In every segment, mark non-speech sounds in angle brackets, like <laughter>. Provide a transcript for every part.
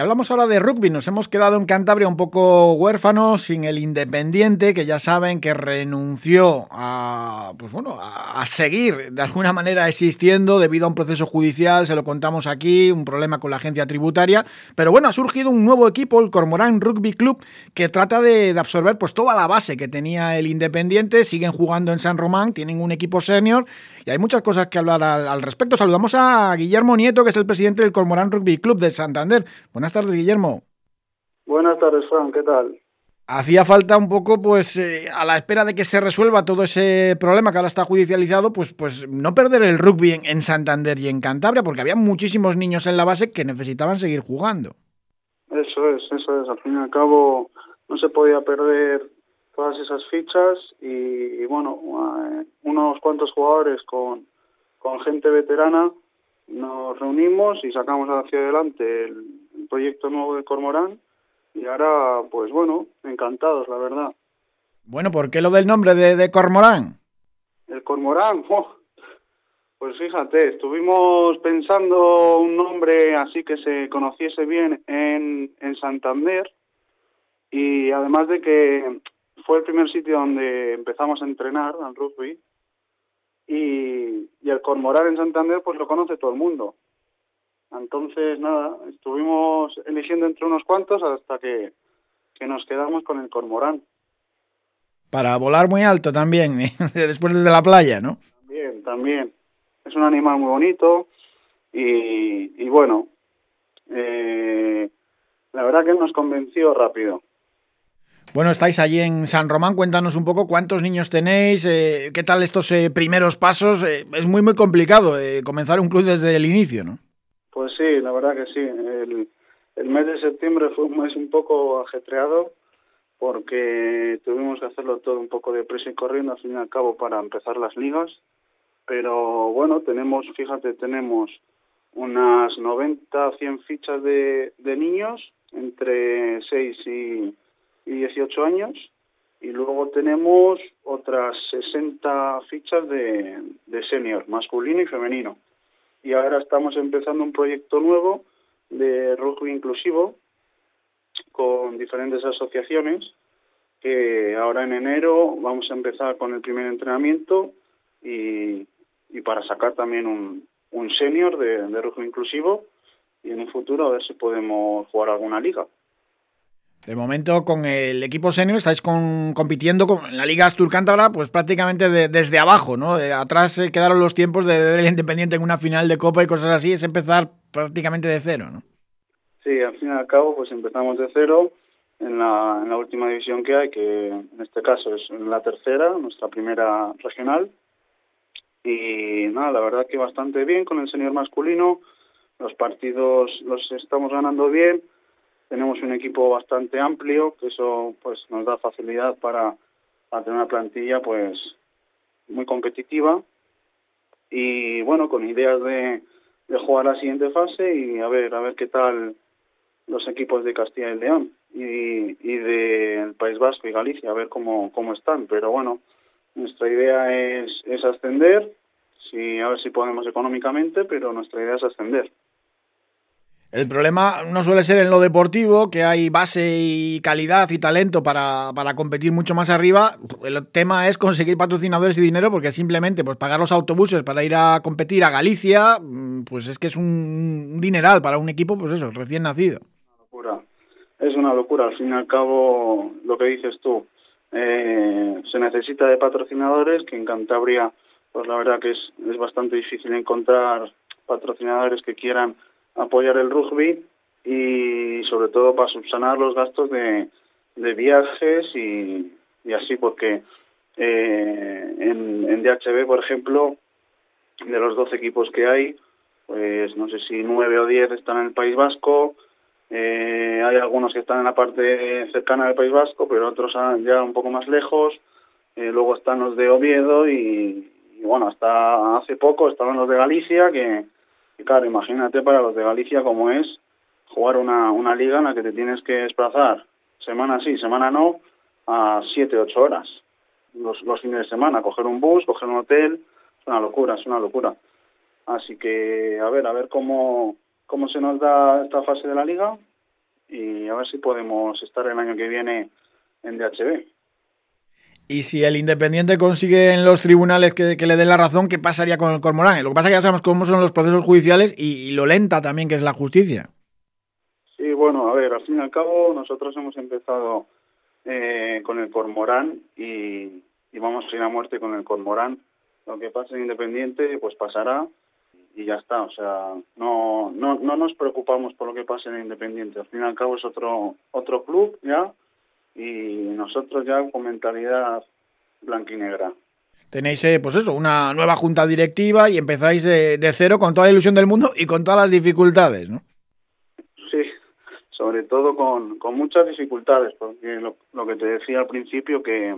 Hablamos ahora de rugby. Nos hemos quedado en Cantabria un poco huérfanos, sin el Independiente, que ya saben que renunció a, pues bueno, a, seguir de alguna manera existiendo debido a un proceso judicial. Se lo contamos aquí, un problema con la agencia tributaria. Pero bueno, ha surgido un nuevo equipo, el Cormorán Rugby Club, que trata de, absorber pues toda la base que tenía el Independiente. Siguen jugando en San Román, tienen un equipo senior y hay muchas cosas que hablar al, respecto. Saludamos a Guillermo Nieto, que es el presidente del Cormorán Rugby Club de Santander. Tardes, Guillermo. Buenas tardes, Juan, ¿qué tal? Hacía falta un poco, pues, eh, a la espera de que se resuelva todo ese problema que ahora está judicializado, pues, pues no perder el rugby en, Santander y en Cantabria, porque había muchísimos niños en la base que necesitaban seguir jugando. Eso es, eso es. Al fin y al cabo, no se podía perder todas esas fichas y, bueno, eh, unos cuantos jugadores con, con gente veterana nos reunimos y sacamos hacia adelante el, proyecto nuevo de Cormorán y ahora, pues bueno, encantados, la verdad. Bueno, ¿por qué lo del nombre de, Cormorán? El Cormorán, <laughs> pues fíjate, estuvimos pensando un nombre así que se conociese bien en, en Santander y además de que fue el primer sitio donde empezamos a entrenar al rugby y, y el Cormorán en Santander pues lo conoce todo el mundo. Entonces, nada, estuvimos eligiendo entre unos cuantos hasta que, nos quedamos con el cormorán. Para volar muy alto también, ¿eh? <laughs> después desde la playa, ¿no? También, también. Es un animal muy bonito y, y bueno, eh, la verdad que nos convenció rápido. Bueno, estáis allí en San Román, cuéntanos un poco cuántos niños tenéis, eh, qué tal estos primeros pasos. es muy, muy complicado comenzar un club desde el inicio, ¿no? Pues sí, la verdad que sí. El, el mes de septiembre fue un mes un poco ajetreado porque tuvimos que hacerlo todo un poco de prisa y corriendo al fin y al cabo para empezar las ligas. Pero bueno, tenemos, fíjate, tenemos unas 90, 100 fichas de, de niños entre 6 y, y 18 años y luego tenemos otras 60 fichas de, de senior, masculino y femenino y ahora estamos empezando un proyecto nuevo de rugby inclusivo con diferentes asociaciones que ahora en enero vamos a empezar con el primer entrenamiento y, y para sacar también un, un senior de, de rugby inclusivo y en un futuro a ver si podemos jugar alguna liga. De momento, con el equipo senior estáis compitiendo con la Liga Astur Cántabra, pues prácticamente desde abajo, ¿no? atrás eh, quedaron los tiempos de ver Independiente en una final de Copa y cosas así, es empezar prácticamente de cero, ¿no? Sí, al fin y al cabo, pues empezamos de cero en la, en la última división que hay, que en este caso es la tercera, nuestra primera regional. Y nada, la verdad que bastante bien con el senior masculino, los partidos los estamos ganando bien tenemos un equipo bastante amplio, que eso pues nos da facilidad para, tener una plantilla pues muy competitiva y bueno, con ideas de, de jugar la siguiente fase y a ver, a ver qué tal los equipos de Castilla y León y, y del País Vasco y Galicia, a ver cómo, cómo están. Pero bueno, nuestra idea es, es ascender, si, a ver si podemos económicamente, pero nuestra idea es ascender. El problema no suele ser en lo deportivo, que hay base y calidad y talento para, para, competir mucho más arriba. El tema es conseguir patrocinadores y dinero, porque simplemente pues, pagar los autobuses para ir a competir a Galicia, mm, pues es que es un, dineral para un equipo, pues eso, recién nacido. Una locura. Es una locura. Al fin y al cabo, lo que dices tú, eh, se necesita de patrocinadores, que en Cantabria, pues la verdad que es, es bastante difícil encontrar patrocinadores que quieran apoyar el rugby y sobre todo para subsanar los gastos de, de viajes y, así porque eh, en, en DHB, por ejemplo, de los 12 equipos que hay, pues no sé si 9 o 10 están en el País Vasco, eh, hay algunos que están en la parte cercana del País Vasco, pero otros ya un poco más lejos, eh, luego están los de Oviedo y, y bueno, hasta hace poco estaban los de Galicia que y claro, imagínate para los de Galicia cómo es jugar una, una liga en la que te tienes que desplazar semana sí, semana no, a siete, ocho horas los, los fines de semana, coger un bus, coger un hotel, es una locura, es una locura. Así que, a ver, a ver cómo, cómo se nos da esta fase de la liga y a ver si podemos estar el año que viene en DHB. Y si el Independiente consigue en los tribunales que, le den la razón, ¿qué pasaría con el Cormorán? Lo que pasa es que ya sabemos cómo son los procesos judiciales y, lo lenta también que es la justicia. Sí, bueno, a ver, al fin y al cabo nosotros hemos empezado eh, con el Cormorán y, vamos a ir a muerte con el Cormorán. Lo que pase en Independiente, pues pasará y ya está. O sea, no, no, no nos preocupamos por lo que pase en Independiente. Al fin y al cabo es otro, otro club ya y nosotros ya con mentalidad blanquinegra. Tenéis, eh, pues eso, una nueva junta directiva y empezáis de cero con toda la ilusión del mundo y con todas las dificultades, ¿no? Sí, sobre todo con, con muchas dificultades, porque lo, lo que te decía al principio, que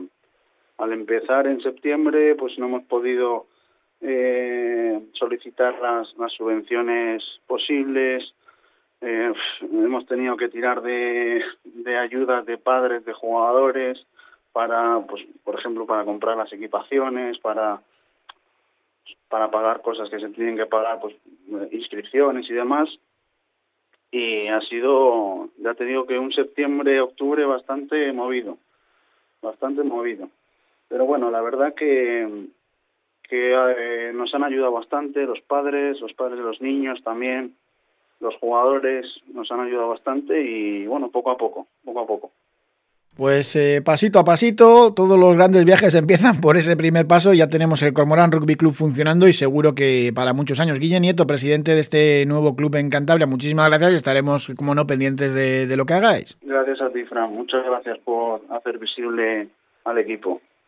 al empezar en septiembre, pues no hemos podido eh, solicitar las, las subvenciones posibles, eh, hemos tenido que tirar de, de ayudas de padres, de jugadores, para, pues, por ejemplo, para comprar las equipaciones, para para pagar cosas que se tienen que pagar, pues inscripciones y demás. Y ha sido, ya te digo que un septiembre, octubre bastante movido, bastante movido. Pero bueno, la verdad que, que eh, nos han ayudado bastante los padres, los padres de los niños también, los jugadores nos han ayudado bastante y bueno, poco a poco, poco a poco. Pues eh, pasito a pasito, todos los grandes viajes <laughs> empiezan por ese primer paso. Ya tenemos el Cormorán Rugby Club funcionando y seguro que para muchos años. Guille Nieto, presidente de este nuevo club en Cantabria, muchísimas gracias y estaremos, como no, pendientes de, de lo que hagáis. Gracias a ti, Fran. Muchas gracias por hacer visible al equipo.